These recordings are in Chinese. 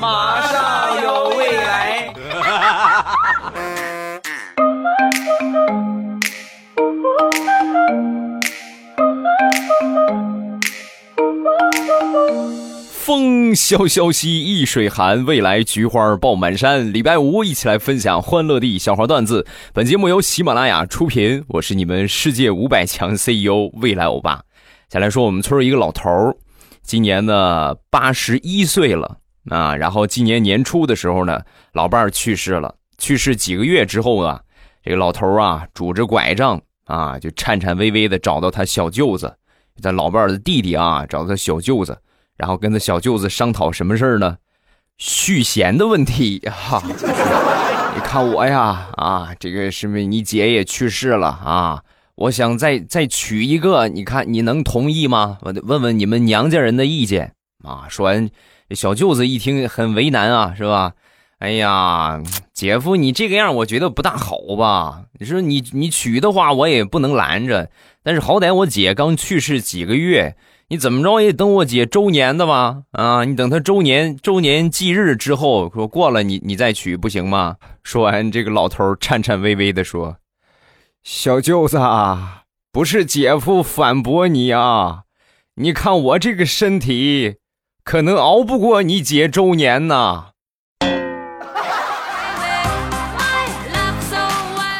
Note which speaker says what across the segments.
Speaker 1: 马上有未来。
Speaker 2: 风萧萧兮易水寒，未来菊花爆满山。礼拜五一起来分享欢乐地笑话段子。本节目由喜马拉雅出品，我是你们世界五百强 CEO 未来欧巴。先来说我们村一个老头儿，今年呢八十一岁了啊。然后今年年初的时候呢，老伴儿去世了。去世几个月之后啊，这个老头儿啊拄着拐杖啊，就颤颤巍巍的找到他小舅子，他老伴儿的弟弟啊，找他小舅子。然后跟他小舅子商讨什么事儿呢？续弦的问题哈。你看我呀，啊，这个是不是你姐也去世了啊？我想再再娶一个，你看你能同意吗？我得问问你们娘家人的意见啊。说完，小舅子一听很为难啊，是吧？哎呀，姐夫你这个样，我觉得不大好吧？你说你你娶的话，我也不能拦着，但是好歹我姐刚去世几个月。你怎么着也等我姐周年的吧？啊，你等她周年周年忌日之后，说过了你你再娶不行吗？说完，这个老头颤颤巍巍的说：“小舅子，啊，不是姐夫反驳你啊，你看我这个身体，可能熬不过你姐周年呐。”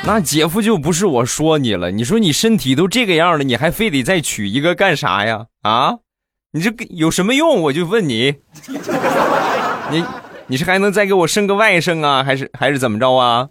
Speaker 2: 那姐夫就不是我说你了，你说你身体都这个样了，你还非得再娶一个干啥呀？啊，你这有什么用？我就问你，你你是还能再给我生个外甥啊，还是还是怎么着啊？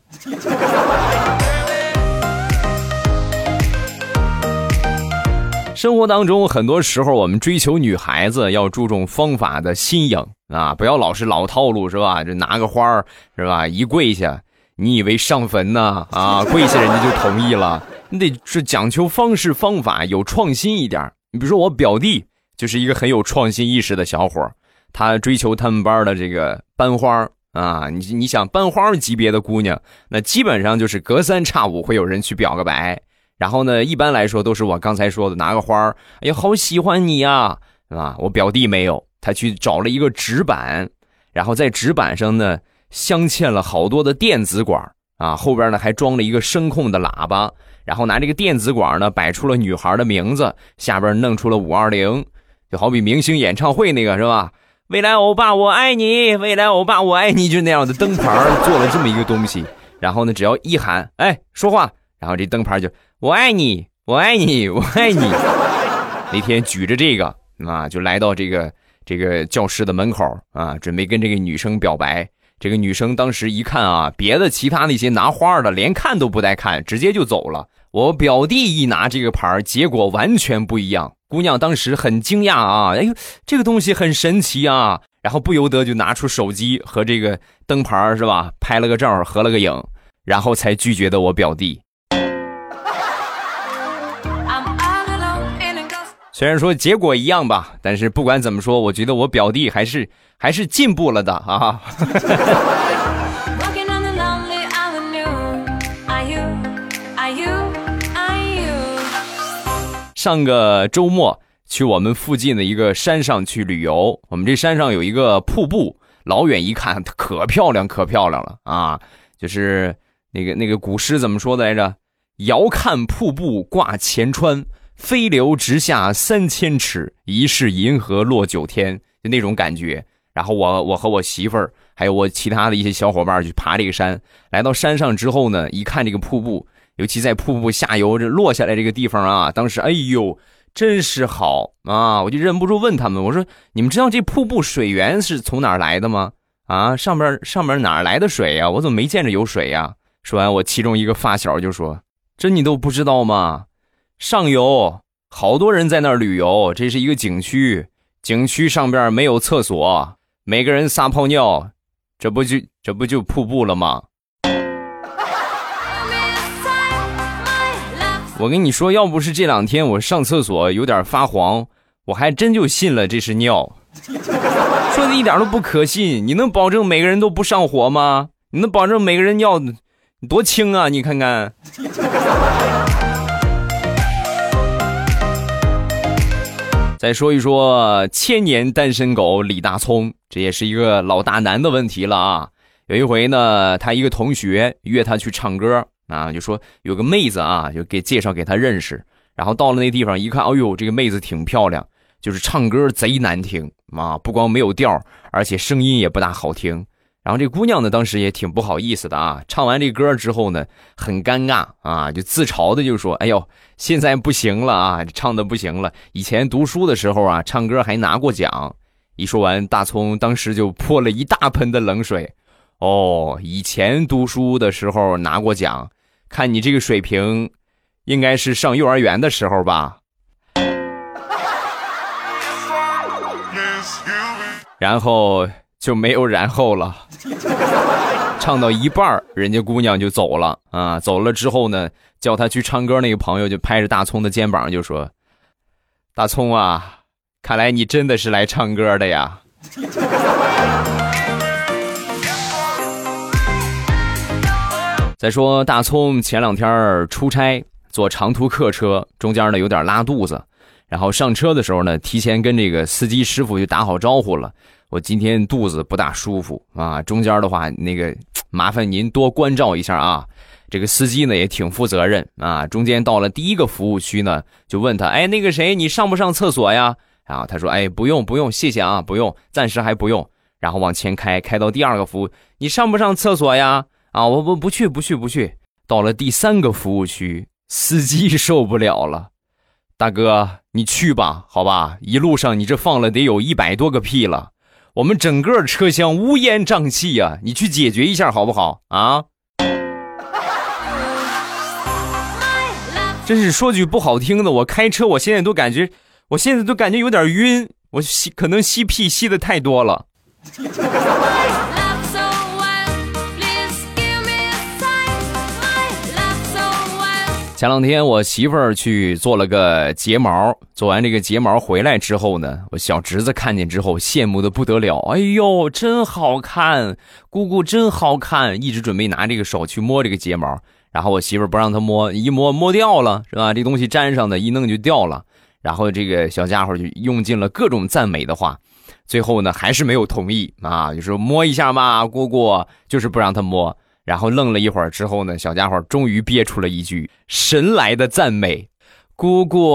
Speaker 2: 生活当中，很多时候我们追求女孩子要注重方法的新颖啊，不要老是老套路是吧？就拿个花儿是吧？一跪下。你以为上坟呢？啊，跪下人家就同意了？你得是讲究方式方法，有创新一点。你比如说我表弟就是一个很有创新意识的小伙他追求他们班的这个班花啊，你你想班花级别的姑娘，那基本上就是隔三差五会有人去表个白。然后呢，一般来说都是我刚才说的拿个花哎呀，好喜欢你呀，是吧？我表弟没有，他去找了一个纸板，然后在纸板上呢。镶嵌了好多的电子管啊，后边呢还装了一个声控的喇叭，然后拿这个电子管呢摆出了女孩的名字，下边弄出了五二零，就好比明星演唱会那个是吧？未来欧巴我爱你，未来欧巴我爱你，就那样的灯牌做了这么一个东西，然后呢只要一喊哎说话，然后这灯牌就我爱你，我爱你，我爱你。那天举着这个啊，就来到这个这个教室的门口啊，准备跟这个女生表白。这个女生当时一看啊，别的其他那些拿花的连看都不带看，直接就走了。我表弟一拿这个牌，结果完全不一样。姑娘当时很惊讶啊，哎呦，这个东西很神奇啊，然后不由得就拿出手机和这个灯牌是吧，拍了个照，合了个影，然后才拒绝的我表弟。虽然说结果一样吧，但是不管怎么说，我觉得我表弟还是还是进步了的啊。上个周末去我们附近的一个山上去旅游，我们这山上有一个瀑布，老远一看可漂亮可漂亮了啊！就是那个那个古诗怎么说的来着？遥看瀑布挂前川。飞流直下三千尺，疑是银河落九天，就那种感觉。然后我我和我媳妇儿，还有我其他的一些小伙伴去爬这个山。来到山上之后呢，一看这个瀑布，尤其在瀑布下游这落下来这个地方啊，当时哎呦，真是好啊！我就忍不住问他们，我说：“你们知道这瀑布水源是从哪儿来的吗？啊，上边上边哪来的水呀？我怎么没见着有水呀？”说完，我其中一个发小就说：“这你都不知道吗？”上游好多人在那儿旅游，这是一个景区，景区上边没有厕所，每个人撒泡尿，这不就这不就瀑布了吗？我跟你说，要不是这两天我上厕所有点发黄，我还真就信了这是尿。说的一点都不可信，你能保证每个人都不上火吗？你能保证每个人尿多清啊？你看看。再说一说千年单身狗李大聪，这也是一个老大难的问题了啊。有一回呢，他一个同学约他去唱歌啊，就说有个妹子啊，就给介绍给他认识。然后到了那地方一看，哎呦，这个妹子挺漂亮，就是唱歌贼难听啊，不光没有调，而且声音也不大好听。然后这姑娘呢，当时也挺不好意思的啊。唱完这歌之后呢，很尴尬啊，就自嘲的就说：“哎呦，现在不行了啊，唱的不行了。以前读书的时候啊，唱歌还拿过奖。”一说完，大葱当时就泼了一大盆的冷水。哦，以前读书的时候拿过奖，看你这个水平，应该是上幼儿园的时候吧。然后。就没有然后了，唱到一半人家姑娘就走了啊！走了之后呢，叫他去唱歌那个朋友就拍着大葱的肩膀就说：“大葱啊，看来你真的是来唱歌的呀。”再说大葱前两天出差坐长途客车，中间呢有点拉肚子，然后上车的时候呢，提前跟这个司机师傅就打好招呼了。我今天肚子不大舒服啊，中间的话那个麻烦您多关照一下啊。这个司机呢也挺负责任啊，中间到了第一个服务区呢，就问他，哎，那个谁，你上不上厕所呀？啊，他说，哎，不用不用，谢谢啊，不用，暂时还不用。然后往前开，开到第二个服务，你上不上厕所呀？啊，我不不去不去不去。到了第三个服务区，司机受不了了，大哥，你去吧，好吧，一路上你这放了得有一百多个屁了。我们整个车厢乌烟瘴气呀，你去解决一下好不好啊？真是说句不好听的，我开车我现在都感觉，我现在都感觉有点晕，我吸可能吸屁吸的太多了。前两天我媳妇儿去做了个睫毛，做完这个睫毛回来之后呢，我小侄子看见之后羡慕的不得了，哎呦，真好看，姑姑真好看，一直准备拿这个手去摸这个睫毛，然后我媳妇儿不让他摸，一摸摸掉了，是吧？这东西粘上的，一弄就掉了，然后这个小家伙就用尽了各种赞美的话，最后呢还是没有同意啊，就说摸一下嘛，姑姑就是不让他摸。然后愣了一会儿之后呢，小家伙终于憋出了一句神来的赞美：“姑姑，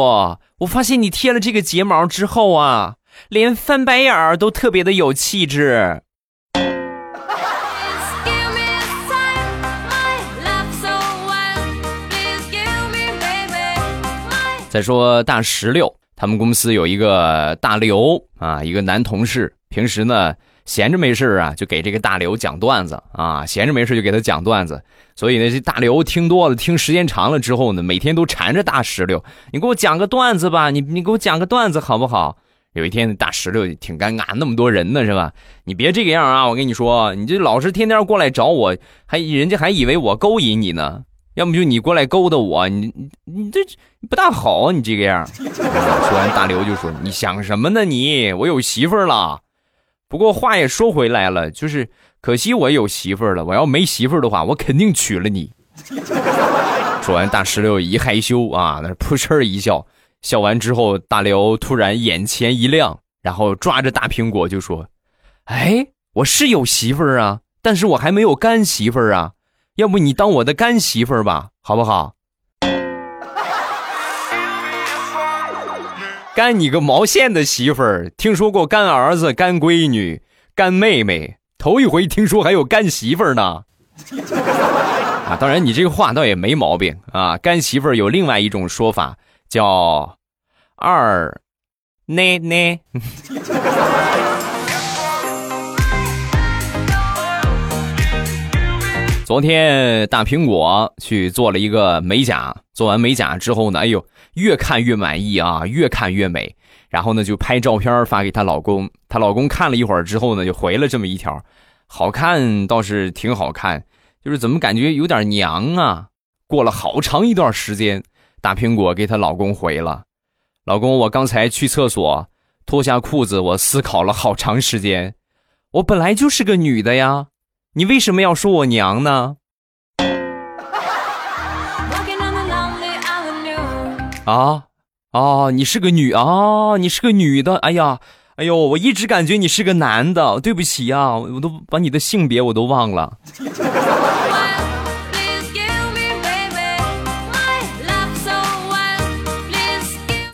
Speaker 2: 我发现你贴了这个睫毛之后啊，连翻白眼儿都特别的有气质。”再说大石榴，他们公司有一个大刘啊，一个男同事，平时呢。闲着没事啊，就给这个大刘讲段子啊。闲着没事就给他讲段子，所以呢，这大刘听多了，听时间长了之后呢，每天都缠着大石榴，你给我讲个段子吧，你你给我讲个段子好不好？有一天，大石榴挺尴尬，那么多人呢，是吧？你别这个样啊！我跟你说，你这老是天天过来找我，还人家还以为我勾引你呢。要么就你过来勾搭我，你你这不大好！你这个样。说完，大刘就说：“你想什么呢？你我有媳妇了。”不过话也说回来了，就是可惜我有媳妇儿了。我要没媳妇儿的话，我肯定娶了你。说完，大石榴一害羞啊，那扑哧一笑。笑完之后，大刘突然眼前一亮，然后抓着大苹果就说：“哎，我是有媳妇儿啊，但是我还没有干媳妇儿啊。要不你当我的干媳妇儿吧，好不好？”干你个毛线的媳妇儿！听说过干儿子、干闺女、干妹妹，头一回听说还有干媳妇儿呢。啊，当然你这个话倒也没毛病啊。干媳妇儿有另外一种说法，叫二奶奶。昨天大苹果去做了一个美甲，做完美甲之后呢，哎呦，越看越满意啊，越看越美。然后呢，就拍照片发给她老公。她老公看了一会儿之后呢，就回了这么一条：好看倒是挺好看，就是怎么感觉有点娘啊。过了好长一段时间，大苹果给她老公回了：老公，我刚才去厕所脱下裤子，我思考了好长时间，我本来就是个女的呀。你为什么要说我娘呢？啊，啊，你是个女啊，你是个女的。哎呀，哎呦，我一直感觉你是个男的，对不起啊，我都把你的性别我都忘了。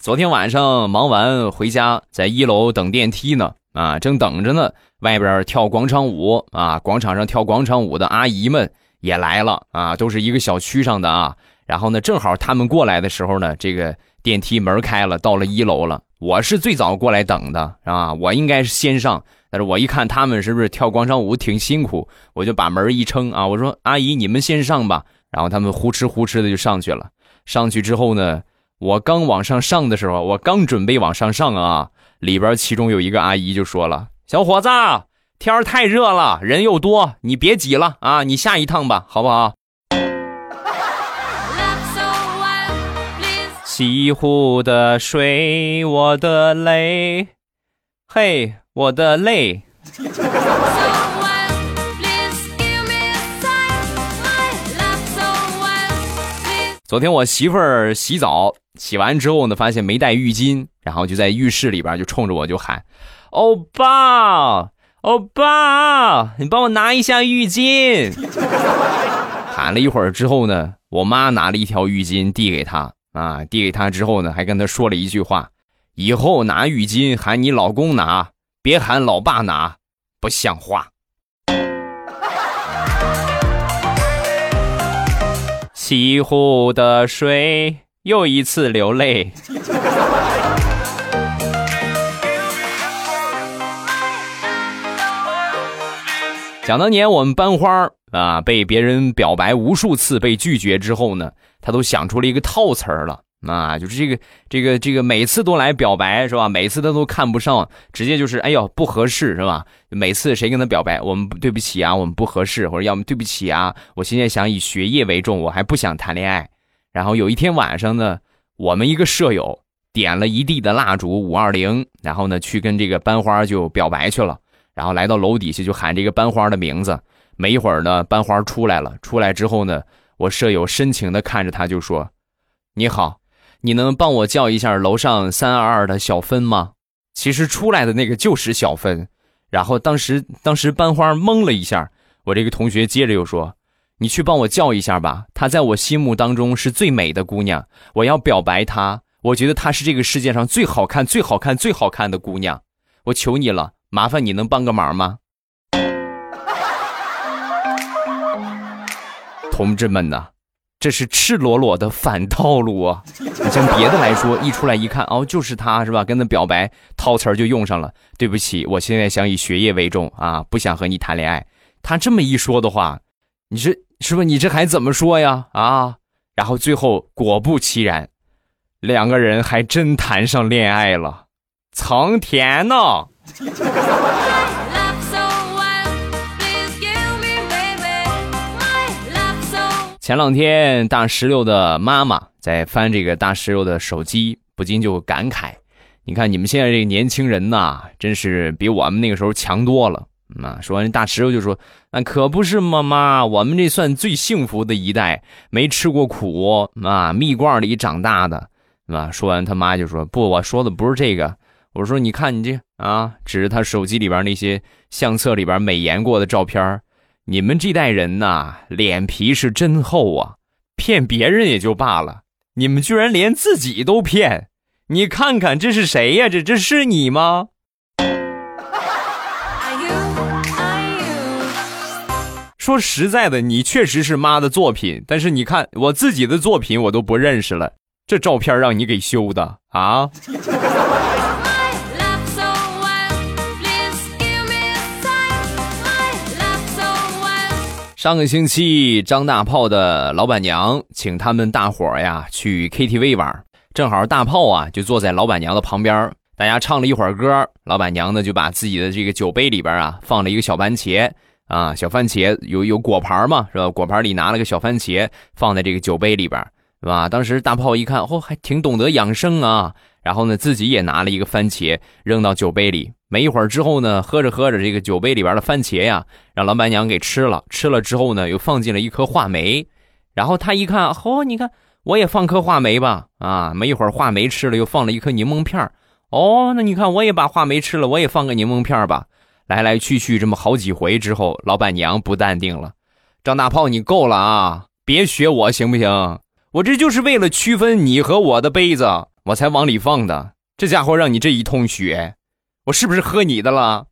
Speaker 2: 昨天晚上忙完回家，在一楼等电梯呢，啊，正等着呢。外边跳广场舞啊，广场上跳广场舞的阿姨们也来了啊，都是一个小区上的啊。然后呢，正好他们过来的时候呢，这个电梯门开了，到了一楼了。我是最早过来等的啊，我应该是先上。但是我一看他们是不是跳广场舞挺辛苦，我就把门一撑啊，我说阿姨你们先上吧。然后他们呼哧呼哧的就上去了。上去之后呢。我刚往上上的时候，我刚准备往上上啊，里边其中有一个阿姨就说了：“小伙子，天儿太热了，人又多，你别挤了啊，你下一趟吧，好不好？”西湖的水，我的泪，嘿，我的泪。昨天我媳妇儿洗澡。洗完之后呢，发现没带浴巾，然后就在浴室里边就冲着我就喊：“欧巴，欧巴，你帮我拿一下浴巾。”喊了一会儿之后呢，我妈拿了一条浴巾递给他，啊，递给他之后呢，还跟他说了一句话：“以后拿浴巾喊你老公拿，别喊老爸拿，不像话。”西湖的水。又一次流泪。想当年我们班花啊，被别人表白无数次被拒绝之后呢，他都想出了一个套词儿了啊，就是这个这个这个每次都来表白是吧？每次他都看不上，直接就是哎呦不合适是吧？每次谁跟他表白，我们对不起啊，我们不合适，或者要么对不起啊，我现在想以学业为重，我还不想谈恋爱。然后有一天晚上呢，我们一个舍友点了一地的蜡烛五二零，然后呢去跟这个班花就表白去了。然后来到楼底下就喊这个班花的名字。没一会儿呢，班花出来了。出来之后呢，我舍友深情的看着他就说：“你好，你能帮我叫一下楼上三二二的小芬吗？”其实出来的那个就是小芬。然后当时当时班花懵了一下，我这个同学接着又说。你去帮我叫一下吧，她在我心目当中是最美的姑娘，我要表白她。我觉得她是这个世界上最好看、最好看、最好看的姑娘，我求你了，麻烦你能帮个忙吗？同志们呐，这是赤裸裸的反套路啊！你像别的来说，一出来一看，哦，就是他是吧？跟他表白，套词儿就用上了。对不起，我现在想以学业为重啊，不想和你谈恋爱。他这么一说的话，你这？是不是你这还怎么说呀？啊，然后最后果不其然，两个人还真谈上恋爱了，藏甜呢！前两天大石榴的妈妈在翻这个大石榴的手机，不禁就感慨：你看你们现在这个年轻人呐，真是比我们那个时候强多了。啊！说完，大石榴就说：“那可不是嘛，妈，我们这算最幸福的一代，没吃过苦啊，蜜罐里长大的，啊。说完，他妈就说：“不，我说的不是这个。我说，你看你这啊，指着他手机里边那些相册里边美颜过的照片你们这代人呐，脸皮是真厚啊！骗别人也就罢了，你们居然连自己都骗！你看看这是谁呀？这这是你吗？”说实在的，你确实是妈的作品，但是你看我自己的作品，我都不认识了。这照片让你给修的啊！上个星期，张大炮的老板娘请他们大伙儿呀去 KTV 玩，正好大炮啊就坐在老板娘的旁边，大家唱了一会儿歌，老板娘呢就把自己的这个酒杯里边啊放了一个小番茄。啊，小番茄有有果盘嘛，是吧？果盘里拿了个小番茄，放在这个酒杯里边，是吧？当时大炮一看，哦，还挺懂得养生啊。然后呢，自己也拿了一个番茄扔到酒杯里。没一会儿之后呢，喝着喝着，这个酒杯里边的番茄呀，让老板娘给吃了。吃了之后呢，又放进了一颗话梅。然后他一看，哦，你看我也放颗话梅吧。啊，没一会儿话梅吃了，又放了一颗柠檬片哦，那你看我也把话梅吃了，我也放个柠檬片吧。来来去去这么好几回之后，老板娘不淡定了，张大炮你够了啊，别学我行不行？我这就是为了区分你和我的杯子，我才往里放的。这家伙让你这一通学，我是不是喝你的了？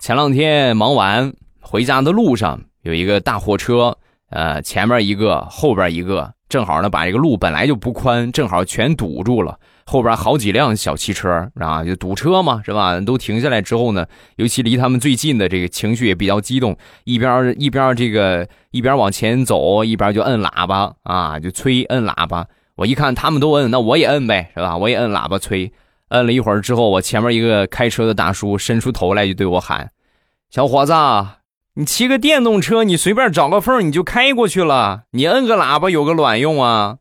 Speaker 2: 前两天忙完回家的路上，有一个大货车，呃，前面一个，后边一个，正好呢把这个路本来就不宽，正好全堵住了。后边好几辆小汽车啊，就堵车嘛，是吧？都停下来之后呢，尤其离他们最近的这个情绪也比较激动，一边一边这个一边往前走，一边就摁喇叭啊，就催摁喇叭。我一看他们都摁，那我也摁呗，是吧？我也摁喇叭催。摁了一会儿之后，我前面一个开车的大叔伸出头来就对我喊。小伙子，你骑个电动车，你随便找个缝你就开过去了。你摁个喇叭有个卵用啊！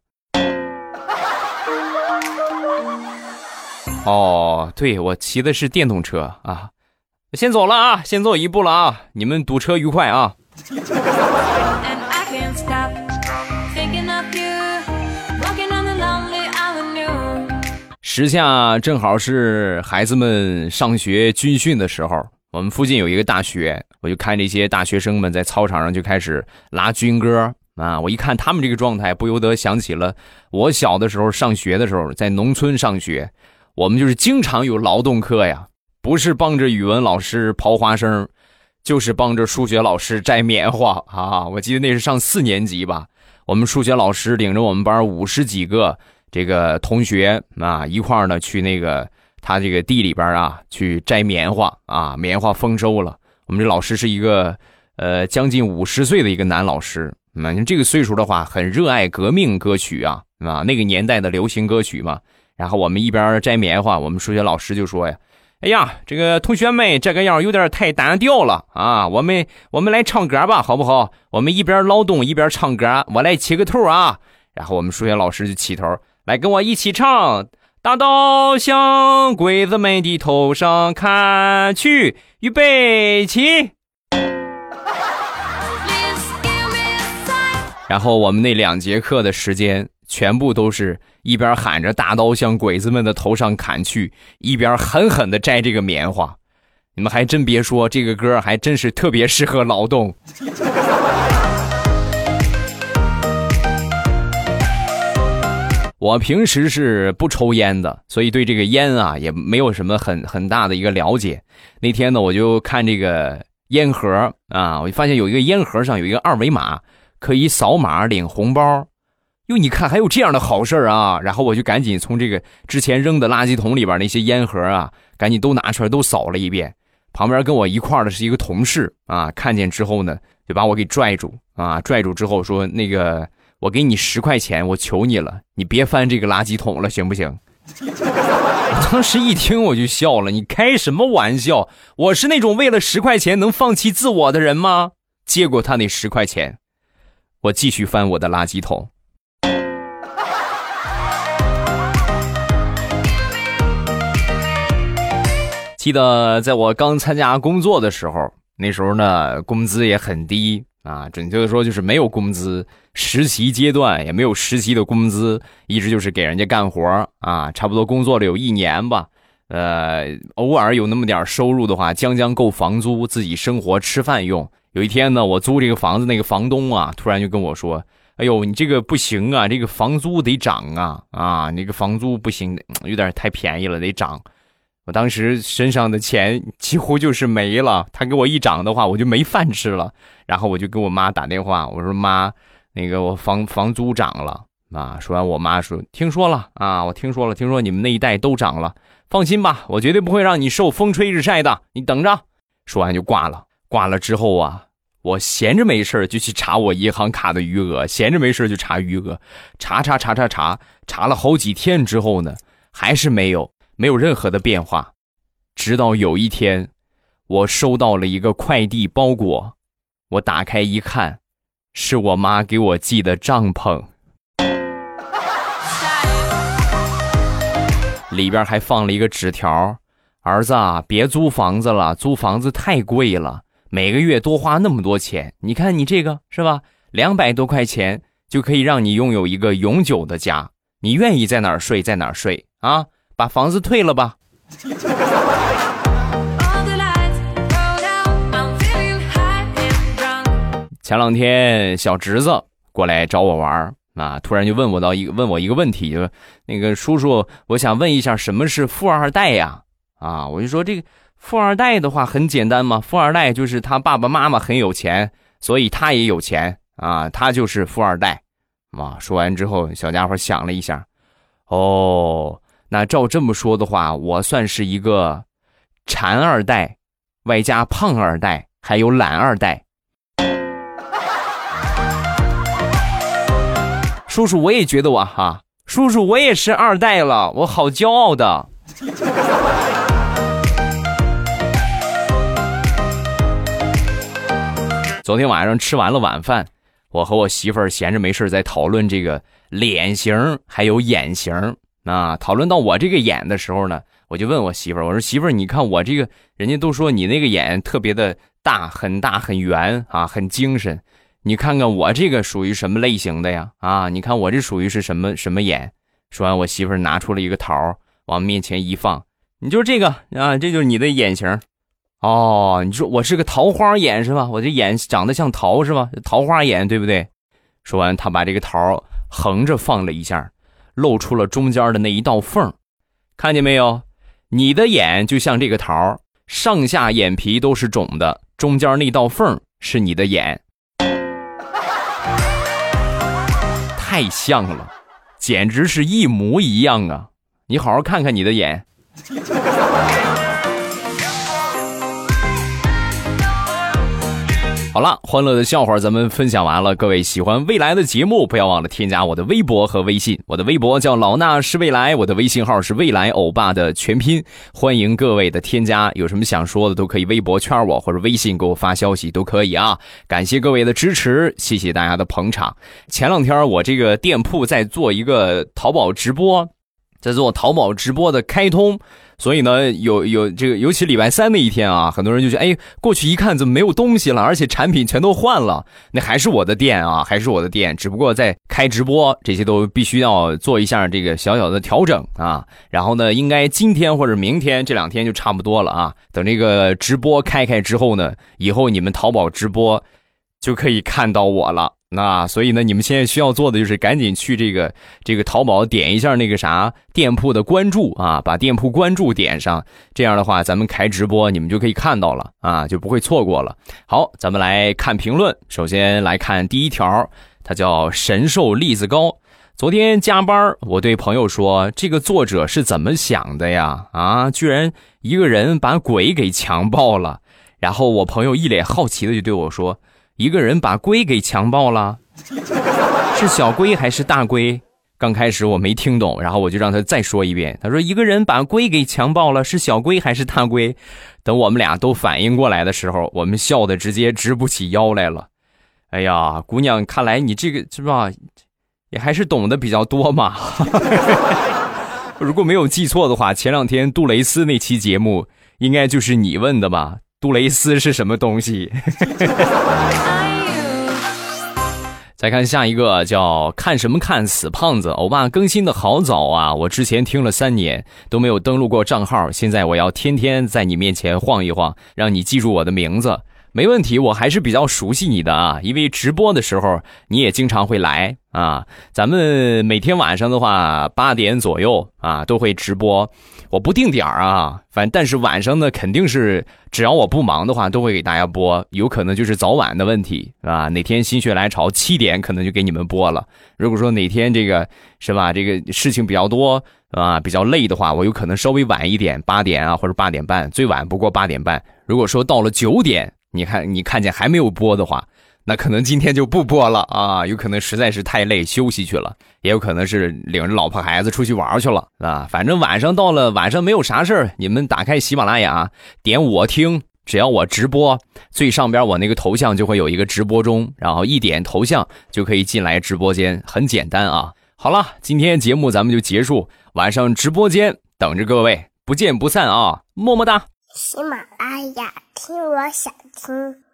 Speaker 2: 哦，对，我骑的是电动车啊。先走了啊，先走一步了啊。你们堵车愉快啊！时下正好是孩子们上学军训的时候。我们附近有一个大学，我就看这些大学生们在操场上就开始拉军歌啊！我一看他们这个状态，不由得想起了我小的时候上学的时候，在农村上学，我们就是经常有劳动课呀，不是帮着语文老师刨花生，就是帮着数学老师摘棉花啊！我记得那是上四年级吧，我们数学老师领着我们班五十几个这个同学啊，一块儿呢去那个。他这个地里边啊，去摘棉花啊，棉花丰收了。我们这老师是一个呃将近五十岁的一个男老师，那这个岁数的话，很热爱革命歌曲啊啊，那个年代的流行歌曲嘛。然后我们一边摘棉花，我们数学老师就说呀：“哎呀，这个同学们这个样有点太单调了啊，我们我们来唱歌吧，好不好？我们一边劳动一边唱歌，我来起个头啊。”然后我们数学老师就起头来跟我一起唱。大刀向鬼子们的头上砍去，预备起！然后我们那两节课的时间，全部都是一边喊着“大刀向鬼子们的头上砍去”，一边狠狠的摘这个棉花。你们还真别说，这个歌还真是特别适合劳动。我平时是不抽烟的，所以对这个烟啊也没有什么很很大的一个了解。那天呢，我就看这个烟盒啊，我就发现有一个烟盒上有一个二维码，可以扫码领红包。哟，你看还有这样的好事啊！然后我就赶紧从这个之前扔的垃圾桶里边那些烟盒啊，赶紧都拿出来都扫了一遍。旁边跟我一块的是一个同事啊，看见之后呢，就把我给拽住啊，拽住之后说那个。我给你十块钱，我求你了，你别翻这个垃圾桶了，行不行？当时一听我就笑了，你开什么玩笑？我是那种为了十块钱能放弃自我的人吗？接过他那十块钱，我继续翻我的垃圾桶。记得在我刚参加工作的时候，那时候呢，工资也很低。啊，准确的说就是没有工资，实习阶段也没有实习的工资，一直就是给人家干活啊，差不多工作了有一年吧，呃，偶尔有那么点收入的话，将将够房租，自己生活吃饭用。有一天呢，我租这个房子，那个房东啊，突然就跟我说：“哎呦，你这个不行啊，这个房租得涨啊，啊，那个房租不行，有点太便宜了，得涨。”我当时身上的钱几乎就是没了，他给我一涨的话，我就没饭吃了。然后我就给我妈打电话，我说妈，那个我房房租涨了啊。说完，我妈说听说了啊，我听说了，听说你们那一带都涨了。放心吧，我绝对不会让你受风吹日晒的，你等着。说完就挂了。挂了之后啊，我闲着没事就去查我银行卡的余额，闲着没事就查余额，查查查查查，查了好几天之后呢，还是没有。没有任何的变化，直到有一天，我收到了一个快递包裹，我打开一看，是我妈给我寄的帐篷，里边还放了一个纸条：“儿子，别租房子了，租房子太贵了，每个月多花那么多钱，你看你这个是吧？两百多块钱就可以让你拥有一个永久的家，你愿意在哪儿睡在哪儿睡啊？把房子退了吧。前两天小侄子过来找我玩儿啊，突然就问我到一个问我一个问题，就那个叔叔，我想问一下什么是富二代呀？啊，我就说这个富二代的话很简单嘛，富二代就是他爸爸妈妈很有钱，所以他也有钱啊，他就是富二代。啊，说完之后，小家伙想了一下，哦，那照这么说的话，我算是一个馋二代，外加胖二代，还有懒二代。叔叔，我也觉得我哈，叔叔，我也是二代了，我好骄傲的。昨天晚上吃完了晚饭，我和我媳妇儿闲着没事在讨论这个脸型还有眼型啊。讨论到我这个眼的时候呢，我就问我媳妇儿，我说媳妇儿，你看我这个，人家都说你那个眼特别的大，很大很圆啊，很精神。你看看我这个属于什么类型的呀？啊，你看我这属于是什么什么眼？说完，我媳妇儿拿出了一个桃往面前一放，你就这个啊，这就是你的眼型。哦，你说我是个桃花眼是吧？我这眼长得像桃是吧？桃花眼对不对？说完，他把这个桃横着放了一下，露出了中间的那一道缝，看见没有？你的眼就像这个桃，上下眼皮都是肿的，中间那道缝是你的眼。太像了，简直是一模一样啊！你好好看看你的眼。好了，欢乐的笑话咱们分享完了。各位喜欢未来的节目，不要忘了添加我的微博和微信。我的微博叫老衲是未来，我的微信号是未来欧巴的全拼。欢迎各位的添加，有什么想说的都可以微博圈我，或者微信给我发消息都可以啊。感谢各位的支持，谢谢大家的捧场。前两天我这个店铺在做一个淘宝直播，在做淘宝直播的开通。所以呢，有有这个，尤其礼拜三那一天啊，很多人就觉得，哎，过去一看怎么没有东西了，而且产品全都换了，那还是我的店啊，还是我的店，只不过在开直播，这些都必须要做一下这个小小的调整啊。然后呢，应该今天或者明天这两天就差不多了啊。等这个直播开开之后呢，以后你们淘宝直播就可以看到我了。那所以呢，你们现在需要做的就是赶紧去这个这个淘宝点一下那个啥店铺的关注啊，把店铺关注点上，这样的话咱们开直播你们就可以看到了啊，就不会错过了。好，咱们来看评论，首先来看第一条，它叫神兽栗子糕。昨天加班，我对朋友说，这个作者是怎么想的呀？啊，居然一个人把鬼给强暴了。然后我朋友一脸好奇的就对我说。一个人把龟给强暴了，是小龟还是大龟？刚开始我没听懂，然后我就让他再说一遍。他说：“一个人把龟给强暴了，是小龟还是大龟？”等我们俩都反应过来的时候，我们笑的直接直不起腰来了。哎呀，姑娘，看来你这个是吧，也还是懂得比较多嘛。如果没有记错的话，前两天杜蕾斯那期节目应该就是你问的吧？杜蕾斯是什么东西？再看下一个，叫看什么看死胖子。欧巴更新的好早啊！我之前听了三年都没有登录过账号，现在我要天天在你面前晃一晃，让你记住我的名字。没问题，我还是比较熟悉你的啊，因为直播的时候你也经常会来啊。咱们每天晚上的话，八点左右啊都会直播。我不定点儿啊，反但是晚上呢，肯定是只要我不忙的话，都会给大家播。有可能就是早晚的问题，是吧？哪天心血来潮，七点可能就给你们播了。如果说哪天这个是吧，这个事情比较多啊，比较累的话，我有可能稍微晚一点，八点啊或者八点半，最晚不过八点半。如果说到了九点，你看你看见还没有播的话。那可能今天就不播了啊，有可能实在是太累休息去了，也有可能是领着老婆孩子出去玩去了啊。反正晚上到了，晚上没有啥事儿，你们打开喜马拉雅，点我听，只要我直播，最上边我那个头像就会有一个直播中，然后一点头像就可以进来直播间，很简单啊。好了，今天节目咱们就结束，晚上直播间等着各位，不见不散啊，么么哒。喜马拉雅。
Speaker 3: 听，我想听。